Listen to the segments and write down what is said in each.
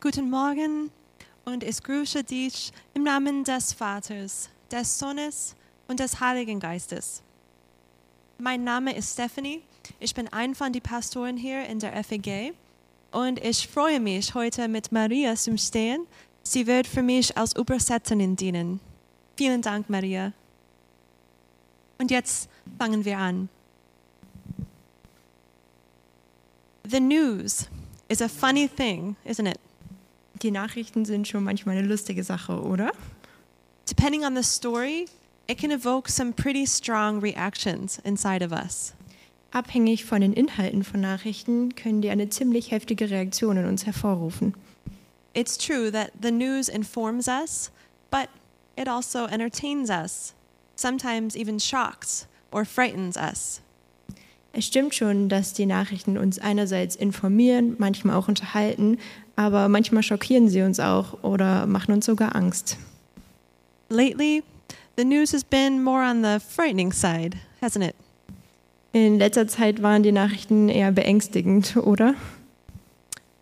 Guten Morgen und ich grüße dich im Namen des Vaters, des Sohnes und des Heiligen Geistes. Mein Name ist Stephanie. Ich bin ein von den Pastoren hier in der FEG und ich freue mich, heute mit Maria zu stehen. Sie wird für mich als Übersetzerin dienen. Vielen Dank, Maria. Und jetzt fangen wir an. The news is a funny thing, isn't it? Die Nachrichten sind schon manchmal eine lustige Sache, oder? Depending on the story, it can evoke some pretty strong reactions inside of us. Abhängig von den Inhalten von Nachrichten können die eine ziemlich heftige Reaktion in uns hervorrufen. It's true that the news informs us, but it also entertains us, sometimes even shocks or frightens us. Es stimmt schon, dass die Nachrichten uns einerseits informieren, manchmal auch unterhalten, aber manchmal schockieren sie uns auch oder machen uns sogar Angst. Lately, the news has been more on the frightening side, hasn't it? In letzter Zeit waren die Nachrichten eher beängstigend, oder?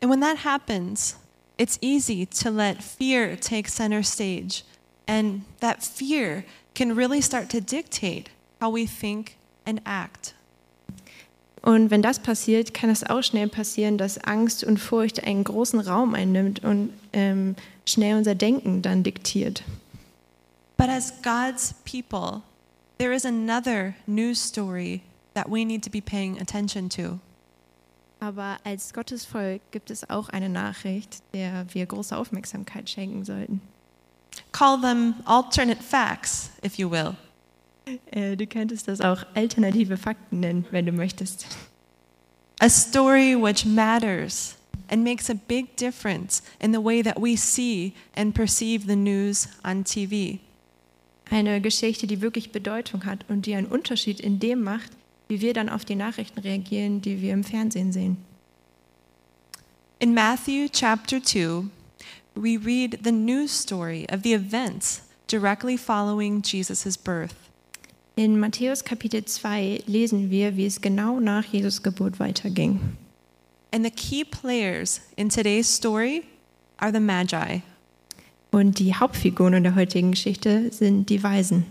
And when that happens, it's easy to let fear take center stage. And that fear can really start to dictate how we think and act. Und wenn das passiert, kann es auch schnell passieren, dass Angst und Furcht einen großen Raum einnimmt und ähm, schnell unser Denken dann diktiert. But as God's people, there is another news story that we need to be paying attention to. Aber als Gottes Volk gibt es auch eine Nachricht, der wir große Aufmerksamkeit schenken sollten. Call them alternate facts, if you will. Äh, du könntest das auch alternative Fakten nennen, wenn du möchtest. A story which matters and makes a big difference in the way that we see and perceive the news on TV. Eine Geschichte, die wirklich Bedeutung hat und die einen Unterschied in dem macht, wie wir dann auf die Nachrichten reagieren, die wir im Fernsehen sehen. In Matthew chapter 2, we read the news story of the events directly following Jesus' birth. In Matthäus Kapitel 2 lesen wir, wie es genau nach Jesus Geburt weiterging. And the key players in today's story are the Magi. Und die Hauptfiguren in der heutigen Geschichte sind die Weisen.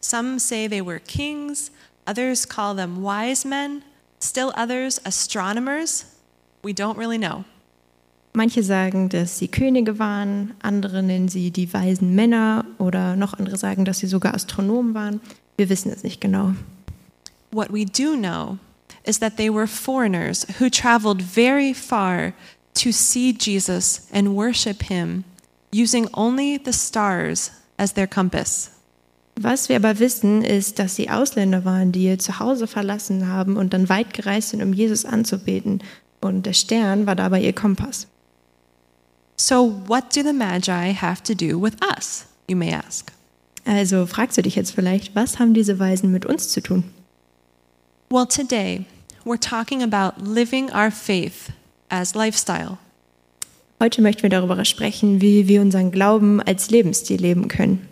Some say they were kings, others call them wise men, still others astronomers. We don't really know. Manche sagen, dass sie Könige waren, andere nennen sie die weisen Männer oder noch andere sagen, dass sie sogar Astronomen waren. Wir wissen es nicht genau. What we do know is that they were foreigners who traveled very far to see Jesus and worship him using only the stars as their compass. Was wir aber wissen, ist, dass sie Ausländer waren, die ihr Zuhause verlassen haben und dann weit gereist sind, um Jesus anzubeten. Und der Stern war dabei ihr Kompass. So, what do the Magi have to do with us, you may ask? Also fragst du dich jetzt vielleicht, was haben diese Weisen mit uns zu tun? Well, today we're talking about living our faith as lifestyle. Heute möchten wir darüber sprechen, wie wir unseren Glauben als Lebensstil leben können.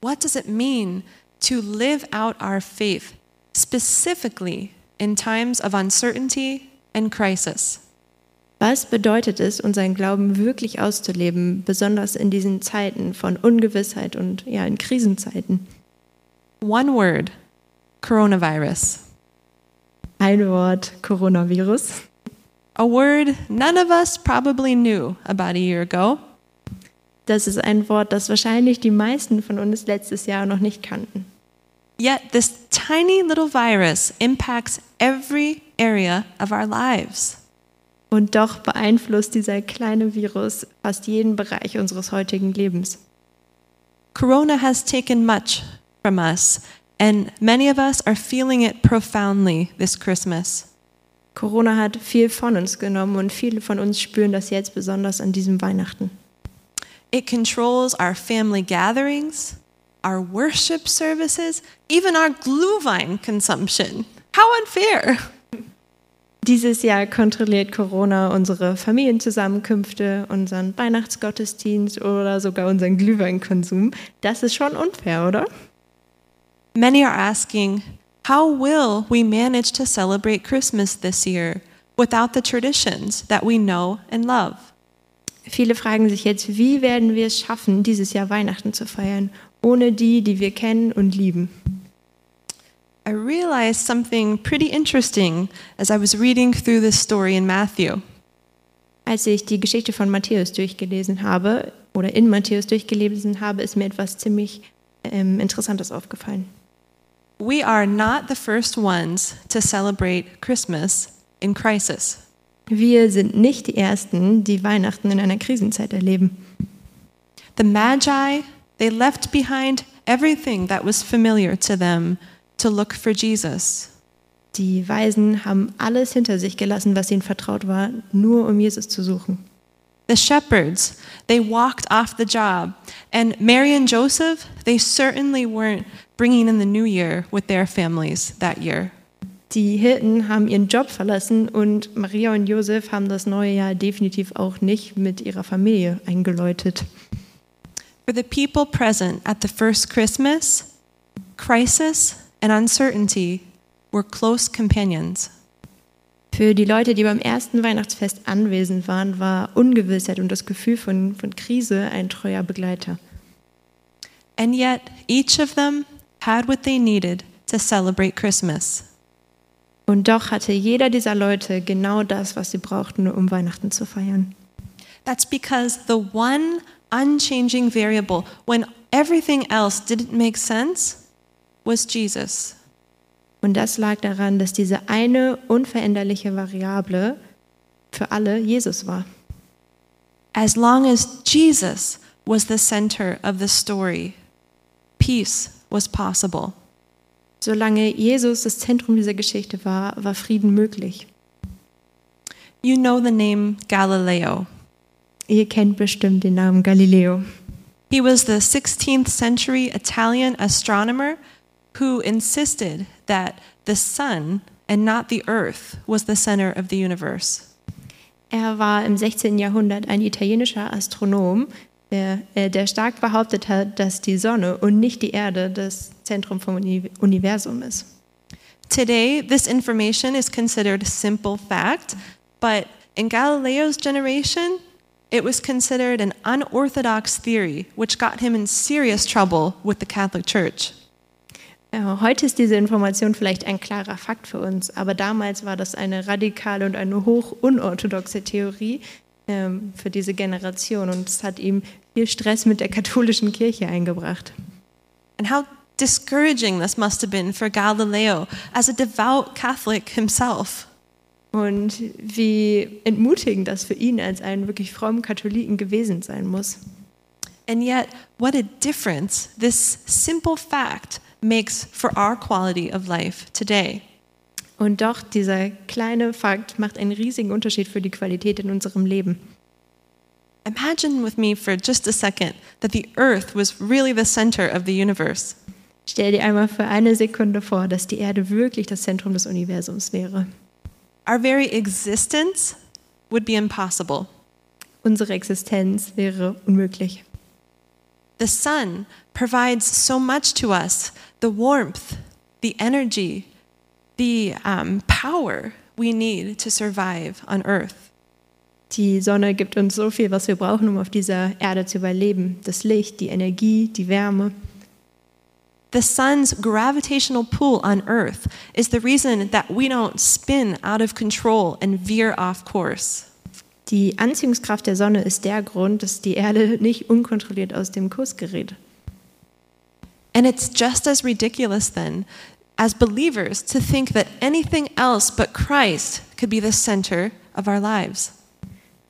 What does it mean to live out our faith specifically in times of uncertainty and crisis? Was bedeutet es, unseren Glauben wirklich auszuleben, besonders in diesen Zeiten von Ungewissheit und ja, in Krisenzeiten? One word coronavirus. Ein Wort Coronavirus. A word none of us probably knew about a year ago. Das ist ein Wort, das wahrscheinlich die meisten von uns letztes Jahr noch nicht kannten. Yet this tiny little virus impacts every area of our lives. Und doch beeinflusst dieser kleine Virus fast jeden Bereich unseres heutigen Lebens. Corona has taken much from us, and many of us are feeling it profoundly this Christmas. Corona hat viel von uns genommen und viele von uns spüren das jetzt besonders an diesem Weihnachten. It controls our family gatherings, our worship services, even our Glühwein consumption. How unfair! Dieses Jahr kontrolliert Corona unsere Familienzusammenkünfte, unseren Weihnachtsgottesdienst oder sogar unseren Glühweinkonsum. Das ist schon unfair, oder? Many are asking, how will we manage to celebrate Christmas this year without the traditions that we know and love? Viele fragen sich jetzt, wie werden wir es schaffen, dieses Jahr Weihnachten zu feiern, ohne die, die wir kennen und lieben? I realized something pretty interesting as I was reading through this story in Matthew. Als ich die Geschichte von Matthäus durchgelesen habe oder in Matthäus durchgelesen habe, ist mir etwas ziemlich ähm, Interessantes aufgefallen. We are not the first ones to celebrate Christmas in crisis. Wir sind nicht die Ersten, die Weihnachten in einer Krisenzeit erleben. The Magi, they left behind everything that was familiar to them to look for Jesus. Die Weisen haben alles hinter sich gelassen, was ihnen vertraut war, nur um Jesus zu suchen. The shepherds, they walked off the job. And Mary and Joseph, they certainly weren't bringing in the new year with their families that year. Die Hirten haben ihren Job verlassen und Maria und Josef haben das neue Jahr definitiv auch nicht mit ihrer Familie eingeläutet. For the people present at the first Christmas, crisis and uncertainty were close companions. Für die Leute, die beim ersten Weihnachtsfest anwesend waren, war Ungewissheit und das Gefühl von, von Krise ein treuer Begleiter. And yet, each of them had what they needed to celebrate Christmas. Und doch hatte jeder dieser Leute genau das, was sie brauchten, um Weihnachten zu feiern. That's because the one unchanging variable, when everything else didn't make sense, was Jesus. Und das lag daran, dass diese eine unveränderliche Variable für alle Jesus war. As long as Jesus was the center of the story, peace was possible. Solange Jesus das Zentrum dieser Geschichte war, war Frieden möglich. You know the name Galileo. Ihr kennt bestimmt den Namen Galileo. He was the 16th century Italian astronomer who insisted that the sun and not the earth was the center of the universe. Er war im 16. Jahrhundert ein italienischer Astronom, der, äh, der stark behauptet hat, dass die Sonne und nicht die Erde das Zentrum vom Universum ist. Today, this information is considered simple fact, but in Galileo's generation, it was considered an unorthodox theory, which got him in serious trouble with the Catholic Church. Ja, heute ist diese Information vielleicht ein klarer Fakt für uns, aber damals war das eine radikale und eine hoch unorthodoxe Theorie ähm, für diese Generation und es hat ihm viel Stress mit der katholischen Kirche eingebracht. And how discouraging this must have been for Galileo as a devout Catholic himself. Und wie entmutigend das für ihn als einen wirklich frommen Katholiken gewesen sein muss. And yet, what a difference this simple fact makes for our quality of life today. Und doch, dieser kleine Fakt macht einen riesigen Unterschied für die Qualität in unserem Leben. Imagine with me for just a second that the earth was really the center of the universe. Stell dir einmal für eine Sekunde vor, dass die Erde wirklich das Zentrum des Universums wäre. Our very existence would be impossible. Unsere Existenz wäre unmöglich. The sun provides so much to us the warmth, the energy, the um, power we need to survive on earth. Die Sonne gibt uns so viel, was wir brauchen, um auf dieser Erde zu überleben. Das Licht, die Energie, die Wärme. The sun's gravitational pull on Earth is the reason that we don't spin out of control and veer off course. Die Anziehungskraft der Sonne ist der Grund, dass die Erde nicht unkontrolliert aus dem Kurs gerät. And it's just as ridiculous then, as believers, to think that anything else but Christ could be the center of our lives.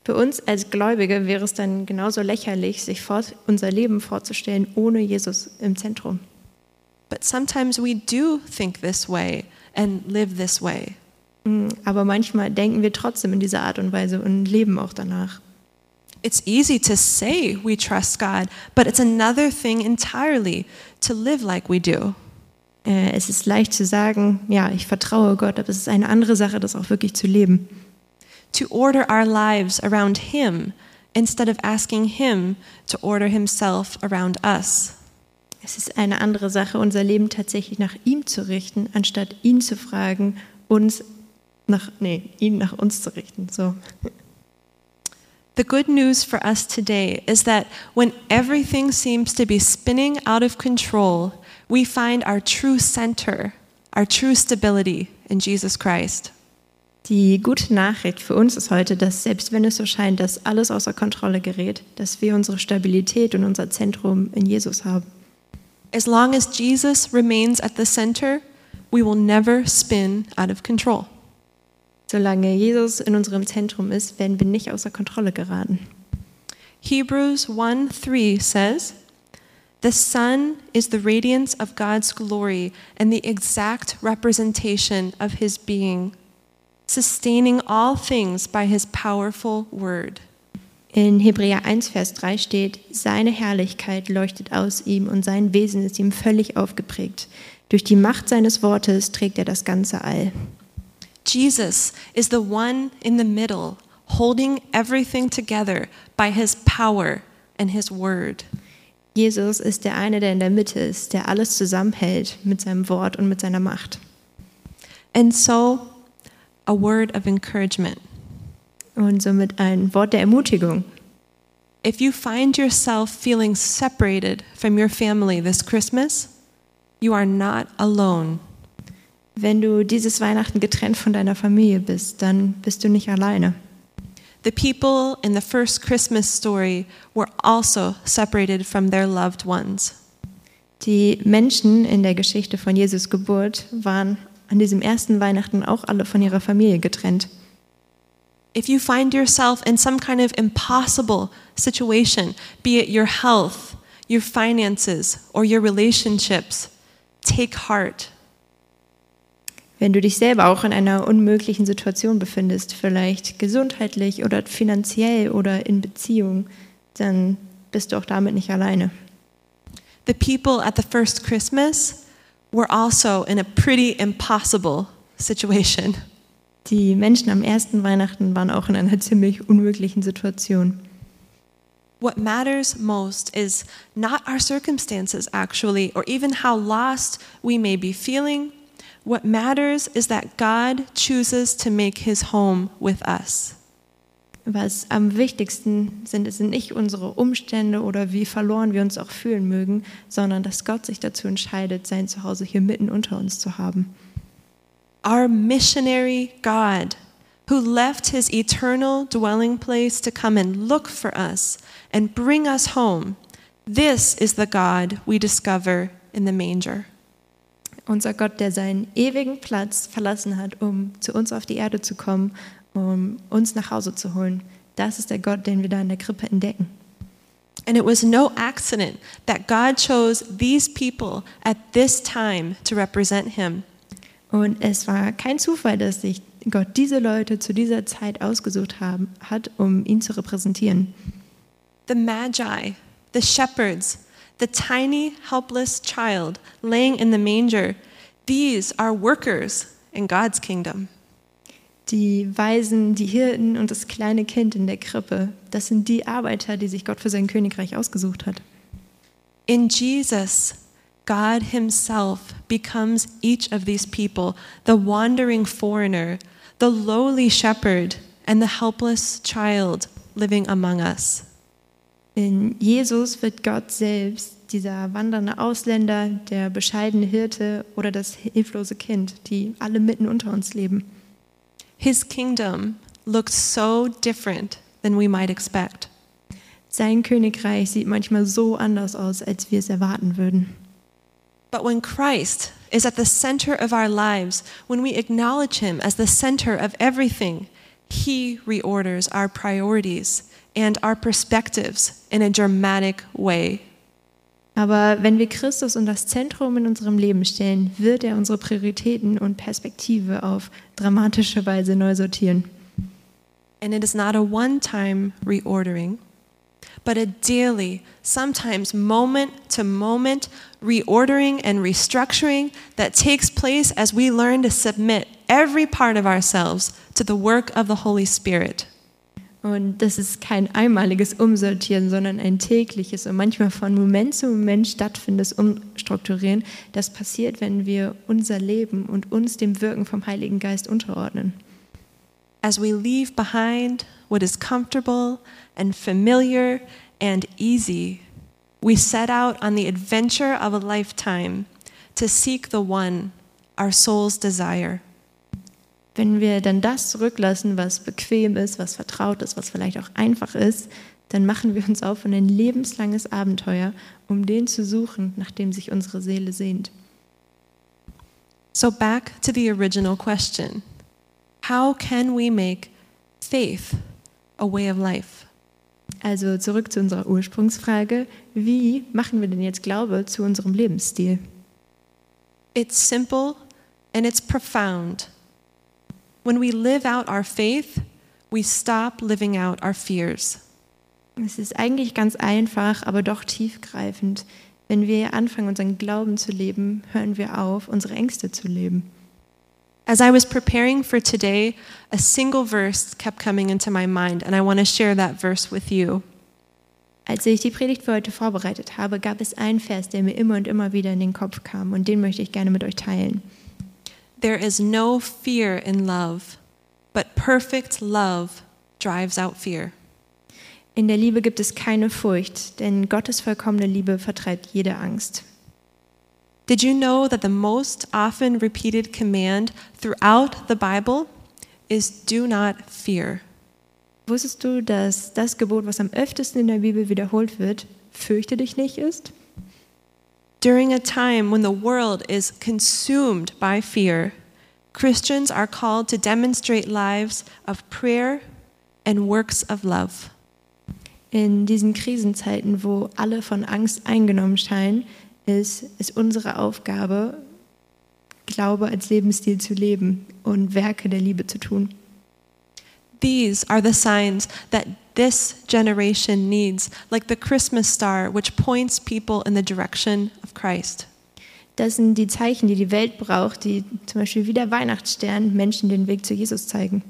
Für uns als Gläubige wäre es dann genauso lächerlich, sich vor, unser Leben vorzustellen ohne Jesus im Zentrum. But sometimes we do think this way and live this way. Mm, Aber manchmal denken wir trotzdem in dieser Art und Weise und leben auch danach. It's easy to say we trust God, but it's another thing entirely to live like we do. Äh, Es ist leicht zu sagen, ja, ich vertraue Gott, aber es ist eine andere Sache, das auch wirklich zu leben. To order our lives around Him instead of asking Him to order Himself around us. Es ist eine andere Sache, unser Leben tatsächlich nach ihm zu richten, anstatt ihn zu fragen, uns nach, nee, ihn nach uns zu richten. So. The good news for us today is that when everything seems to be spinning out of control, we find our true center, our true stability in Jesus Christ. Die gute Nachricht für uns ist heute, dass selbst wenn es so scheint, dass alles außer Kontrolle gerät, dass wir unsere Stabilität und unser Zentrum in Jesus haben. As long as Jesus remains at the center, we will never spin out of control. Solange Jesus in unserem Zentrum ist, werden wir nicht außer Kontrolle geraten. Hebrews 1 3 says, The Son is the radiance of God's glory and the exact representation of his being, sustaining all things by his powerful word. In Hebräer 1, Vers 3 steht, seine Herrlichkeit leuchtet aus ihm und sein Wesen ist ihm völlig aufgeprägt. Durch die Macht seines Wortes trägt er das ganze All. Jesus is the one in the middle, holding everything together by his power and his word. Jesus ist der eine, der in der Mitte ist, der alles zusammenhält mit seinem Wort und mit seiner Macht. And so, a word of encouragement. Und somit ein Wort der Ermutigung. If you find yourself feeling separated from your family this Christmas, you are not alone. Wenn du dieses Weihnachten getrennt von deiner Familie bist, dann bist du nicht alleine. The people in the first Christmas story were also separated from their loved ones. Die Menschen in der Geschichte von Jesus Geburt waren an diesem ersten Weihnachten auch alle von ihrer Familie getrennt. If you find yourself in some kind of impossible situation, be it your health, your finances, or your relationships, take heart. Wenn du dich selber auch in einer unmöglichen Situation befindest, vielleicht gesundheitlich oder finanziell oder in Beziehung, dann bist du auch damit nicht alleine. The people at the first Christmas were also in a pretty impossible situation. Die Menschen am ersten Weihnachten waren auch in einer ziemlich unmöglichen Situation. What matters most is not our circumstances, actually, or even how lost we may be feeling. What matters is that God chooses to make his home with us. Was am wichtigsten sind, sind nicht unsere Umstände oder wie verloren wir uns auch fühlen mögen, sondern dass Gott sich dazu entscheidet, sein Zuhause hier mitten unter uns zu haben. Our missionary God, who left his eternal dwelling place to come and look for us and bring us home, this is the God we discover in the manger. Unser Gott, der seinen ewigen Platz verlassen hat, um zu uns auf die Erde zu kommen, um uns nach Hause zu holen. Das ist der Gott, den wir da in der Krippe entdecken. And it was no accident that God chose these people at this time to represent him. Und es war kein Zufall, dass sich Gott diese Leute zu dieser Zeit ausgesucht haben, hat, um ihn zu repräsentieren. The Magi, the shepherds, the tiny, helpless child laying in the manger, these are workers in God's kingdom. Die Weisen, die Hirten und das kleine Kind in der Krippe, das sind die Arbeiter, die sich Gott für sein Königreich ausgesucht hat. In Jesus, God Himself becomes each of these people the wandering foreigner, the lowly shepherd, and the helpless child living among us. In Jesus wird Gott selbst dieser wandernde Ausländer, der bescheidene Hirte oder das hilflose Kind, die alle mitten unter uns leben. His kingdom looks so different than we might expect. Sein Königreich sieht manchmal so anders aus, als wir es erwarten würden. But when Christ is at the center of our lives, when we acknowledge Him as the center of everything, He reorders our priorities and our perspectives in a dramatic way. Aber wenn wir Christus in das Zentrum in unserem Leben stellen, wird er unsere Prioritäten und Perspektive auf dramatische Weise neu sortieren. And it is not a one time reordering, but a daily, sometimes moment to moment reordering and restructuring that takes place as we learn to submit every part of ourselves to the work of the Holy Spirit. Und das ist kein einmaliges Umsortieren, sondern ein tägliches und manchmal von Moment zu Moment stattfindendes Umstrukturieren. Das passiert, wenn wir unser Leben und uns dem Wirken vom Heiligen Geist unterordnen. As we leave behind what is comfortable and familiar and easy, we set out on the adventure of a lifetime to seek the one, our soul's desire. Wenn wir dann das zurücklassen, was bequem ist, was vertraut ist, was vielleicht auch einfach ist, dann machen wir uns auf in ein lebenslanges Abenteuer, um den zu suchen, nach dem sich unsere Seele sehnt. So, back to the original question How can we make faith a way of life? Also zurück zu unserer Ursprungsfrage, wie machen wir denn jetzt Glaube zu unserem Lebensstil? It's simple and it's profound. When we live out our faith, we stop living out our fears. Es ist eigentlich ganz einfach, aber doch tiefgreifend. Wenn wir anfangen, unseren Glauben zu leben, hören wir auf, unsere Ängste zu leben. As I was preparing for today, a single verse kept coming into my mind, and I want to share that verse with you. Als ich die Predigt für heute vorbereitet habe, gab es einen Vers, der mir immer und immer wieder in den Kopf kam, und den möchte ich gerne mit euch teilen. There is no fear in love, but perfect love drives out fear. In der Liebe gibt es keine Furcht, denn Gottes vollkommene Liebe vertreibt jede Angst. Did you know that the most often repeated command throughout the Bible is do not fear? Wusstest du, dass das Gebot, was am öftesten in der Bibel wiederholt wird, fürchte dich nicht ist? During a time when the world is consumed by fear, Christians are called to demonstrate lives of prayer and works of love. In diesen Krisenzeiten, wo alle von Angst eingenommen scheinen, ist es unsere Aufgabe, Glaube als Lebensstil zu leben und Werke der Liebe zu tun. These are the signs that this generation needs, like the Christmas star, which points people in the direction of Christ. Das sind die Zeichen, die die Welt braucht, die zum Beispiel wie der Weihnachtsstern Menschen den Weg zu Jesus zeigen.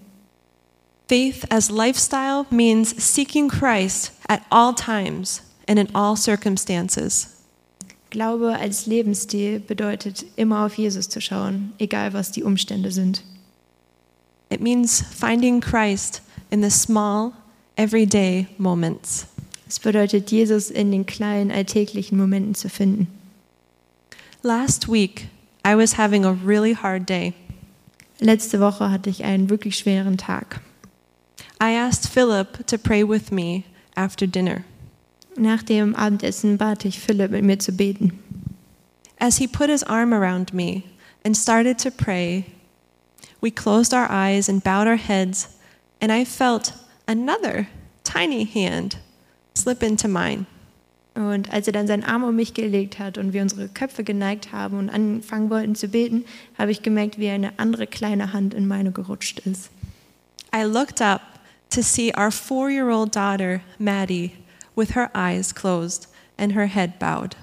Faith as lifestyle means seeking Christ at all times and in all circumstances. Glaube als Lebensstil bedeutet, immer auf Jesus zu schauen, egal was die Umstände sind. It means finding Christ in the small, everyday moments. Es bedeutet, Jesus in den kleinen alltäglichen Momenten zu finden. Last week, I was having a really hard day. Letzte Woche hatte ich einen wirklich schweren Tag. I asked Philip to pray with me after dinner. Nach dem Abendessen bat ich Philip mit mir zu beten. As he put his arm around me and started to pray, we closed our eyes and bowed our heads, and I felt another tiny hand slip into mine. Und als er dann seinen Arm um mich gelegt hat und wir unsere Köpfe geneigt haben und anfangen wollten zu beten, habe ich gemerkt, wie eine andere kleine Hand in meine gerutscht ist. I looked up to see our four year old daughter, Maddie, with her eyes closed and her head bowed.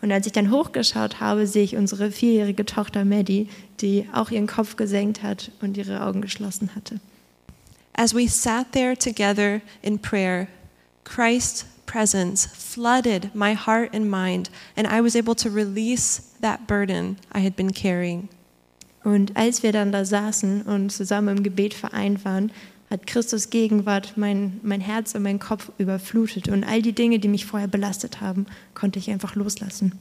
Und als ich dann hochgeschaut habe, sehe ich unsere vierjährige Tochter Maddie, die auch ihren Kopf gesenkt hat und ihre Augen geschlossen hatte. As we sat there together in prayer, Christ's presence flooded my heart and mind, and I was able to release that burden I had been carrying. Und als wir dann da saßen und zusammen im Gebet vereint waren, hat Christus Gegenwart mein, mein Herz und mein Kopf überflutet. Und all die Dinge, die mich vorher belastet haben, konnte ich einfach loslassen.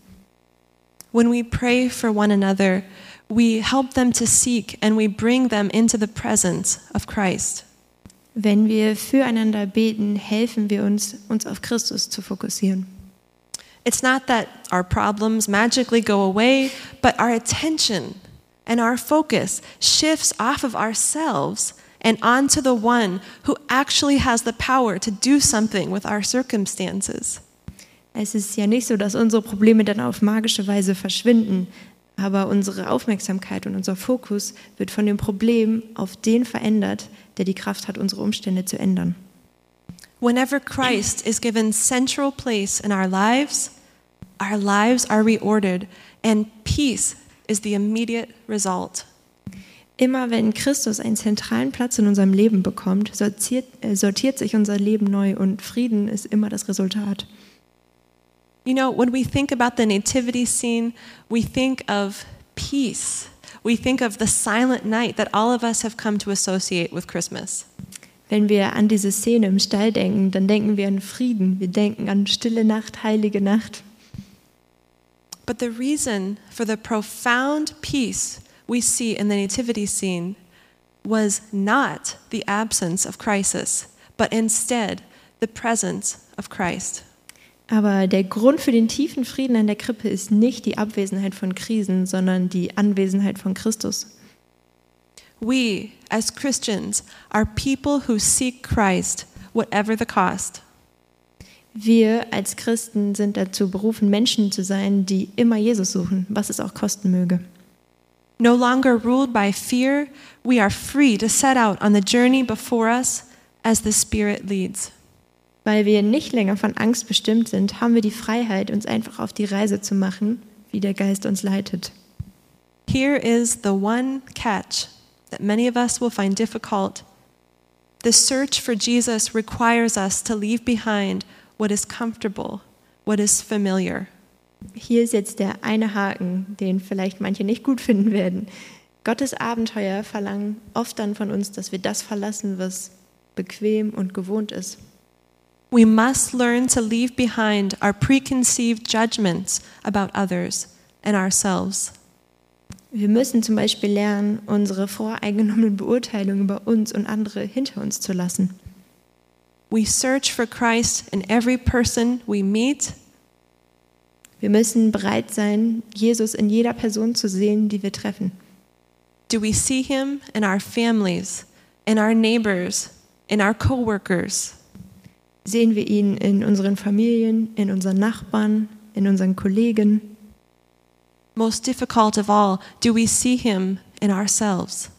When we pray for one another, we help them to seek and we bring them into the presence of Christ. Wenn wir füreinander beten, helfen wir uns, uns auf Christus zu fokussieren. It's not that our problems magically go away, but our attention and our focus shifts off of ourselves and onto the one who actually has the power to do something with our circumstances. Es ist ja nicht so, dass unsere Probleme dann auf magische Weise verschwinden, aber unsere Aufmerksamkeit und unser Fokus wird von dem Problem auf den verändert, der die Kraft hat, unsere Umstände zu ändern. Whenever Christ is given central place in our lives, our lives are reordered and peace is the immediate result. Immer wenn Christus einen zentralen Platz in unserem Leben bekommt, sortiert, äh, sortiert sich unser Leben neu und Frieden ist immer das Resultat. You know, when we think about the nativity scene, we think of peace. We think of the silent night that all of us have come to associate with Christmas. Wenn wir an diese Szene im Stall denken, dann denken wir an Frieden, wir denken an stille Nacht, heilige Nacht. But the reason for the profound peace we see in the nativity scene was not the absence of crisis, but instead the presence of Christ. Aber der Grund für den tiefen Frieden an der Krippe ist nicht die Abwesenheit von Krisen, sondern die Anwesenheit von Christus. We, as Christians, are people who seek Christ, whatever the cost. Wir als Christen sind dazu berufen, Menschen zu sein, die immer Jesus suchen, was es auch kosten möge. No longer ruled by fear, we are free to set out on the journey before us as the Spirit leads. Weil wir nicht länger von Angst bestimmt sind, haben wir die Freiheit, uns einfach auf die Reise zu machen, wie der Geist uns leitet. Here is the one catch that many of us will find difficult. The search for Jesus requires us to leave behind what is comfortable, what is familiar. Hier ist jetzt der eine Haken, den vielleicht manche nicht gut finden werden. Gottes Abenteuer verlangen oft dann von uns, dass wir das verlassen, was bequem und gewohnt ist. We must learn to leave behind our preconceived judgments about others and ourselves. Wir müssen zum Beispiel lernen, unsere voreingenommenen Beurteilungen über uns und andere hinter uns zu lassen. We search for Christ in every person we meet Wir müssen bereit sein, Jesus in jeder Person zu sehen, die wir treffen. Do we see him in our families, in our neighbors, in our coworkers? Sehen wir ihn in unseren Familien, in unseren Nachbarn, in unseren Kollegen? Most difficult of all, do we see him in ourselves?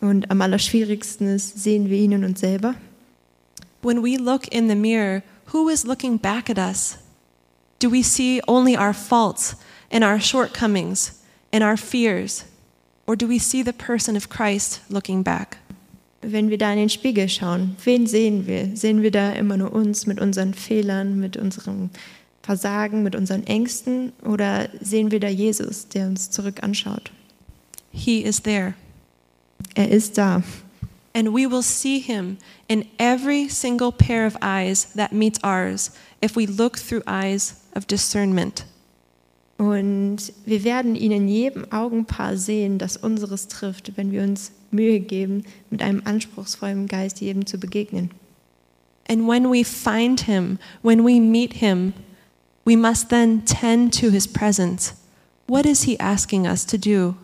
Und am allerschwierigsten ist, sehen wir ihn in uns selber? When we look in the mirror, who is looking back at us? Do we see only our faults and our shortcomings and our fears? Or do we see the person of Christ looking back? Wenn wir da in den Spiegel schauen, wen sehen wir? Sehen wir da immer nur uns mit unseren Fehlern, mit unserem Versagen, mit unseren Ängsten? Oder sehen wir da Jesus, der uns zurück anschaut? He is there. Er ist da. And we will see him in every single pair of eyes that meets ours if we look through eyes of discernment. Und wir werden ihn in jedem Augenpaar sehen, das unseres trifft, wenn wir uns Mühe geben, mit einem anspruchsvollen Geist jedem zu begegnen. And when we find him, when we meet him, we must then tend to his presence. What is he asking us to do?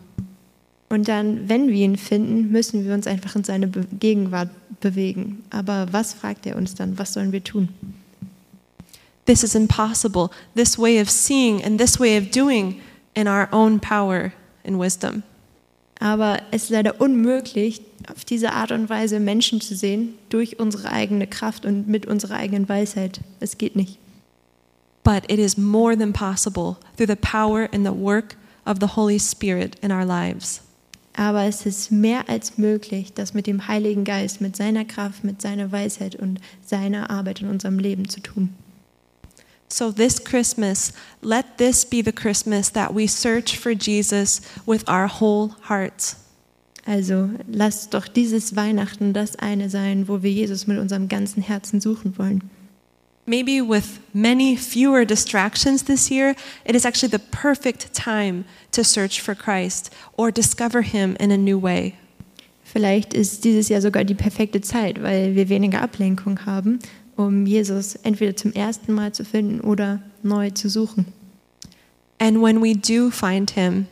Und dann, wenn wir ihn finden, müssen wir uns einfach in seine Gegenwart bewegen. Aber was fragt er uns dann? Was sollen wir tun? This is impossible, this way of seeing and this way of doing in our own power and wisdom. Aber es ist leider unmöglich, auf diese Art und Weise Menschen zu sehen, durch unsere eigene Kraft und mit unserer eigenen Weisheit. Es geht nicht. But it is more than possible through the power and the work of the Holy Spirit in our lives. Aber es ist mehr als möglich, das mit dem Heiligen Geist, mit seiner Kraft, mit seiner Weisheit und seiner Arbeit in unserem Leben zu tun. So, this Christmas, let this be the Christmas that we search for Jesus with our whole hearts. Also lasst doch dieses Weihnachten das eine sein, wo wir Jesus mit unserem ganzen Herzen suchen wollen. Maybe with many fewer distractions this year, it is actually the perfect time to search for Christ or discover Him in a new way. Vielleicht ist dieses Jahr sogar die perfekte Zeit, weil wir weniger Ablenkung haben, um Jesus entweder zum ersten Mal zu finden oder neu zu suchen. And when we do find Him,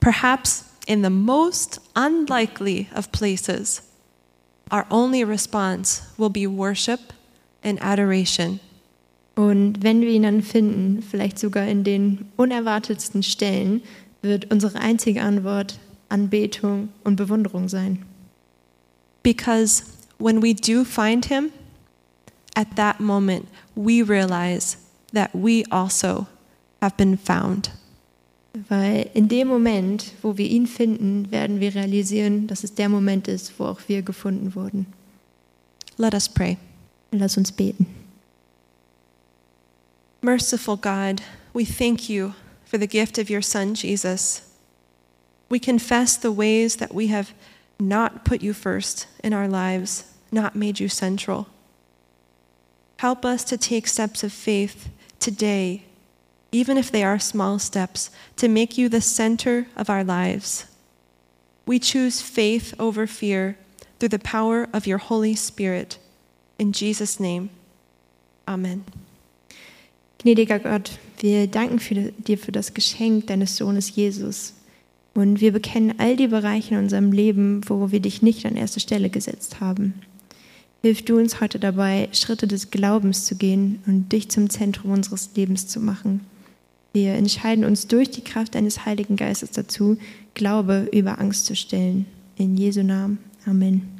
perhaps in the most unlikely of places, our only response will be worship and adoration. Und wenn wir ihn dann finden, vielleicht sogar in den unerwartetsten Stellen, wird unsere einzige Antwort Anbetung und Bewunderung sein. Because when we do find Him, at that moment we realize that we also have been found. Weil in dem Moment, wo wir ihn finden, werden wir realisieren, dass es der Moment ist, wo auch wir gefunden wurden. Let us pray. Lass uns beten. Merciful God, we thank you for the gift of your Son, Jesus. We confess the ways that we have not put you first in our lives not made you central. Help us to take steps of faith today, even if they are small steps, to make you the center of our lives. We choose faith over fear through the power of your Holy Spirit. In Jesus' name, Amen. Gnädiger Gott, wir danken für, dir für das Geschenk deines Sohnes Jesus. Und wir bekennen all die Bereiche in unserem Leben, wo wir dich nicht an erste Stelle gesetzt haben. Hilf du uns heute dabei, Schritte des Glaubens zu gehen und dich zum Zentrum unseres Lebens zu machen. Wir entscheiden uns durch die Kraft deines Heiligen Geistes dazu, Glaube über Angst zu stellen. In Jesu Namen. Amen.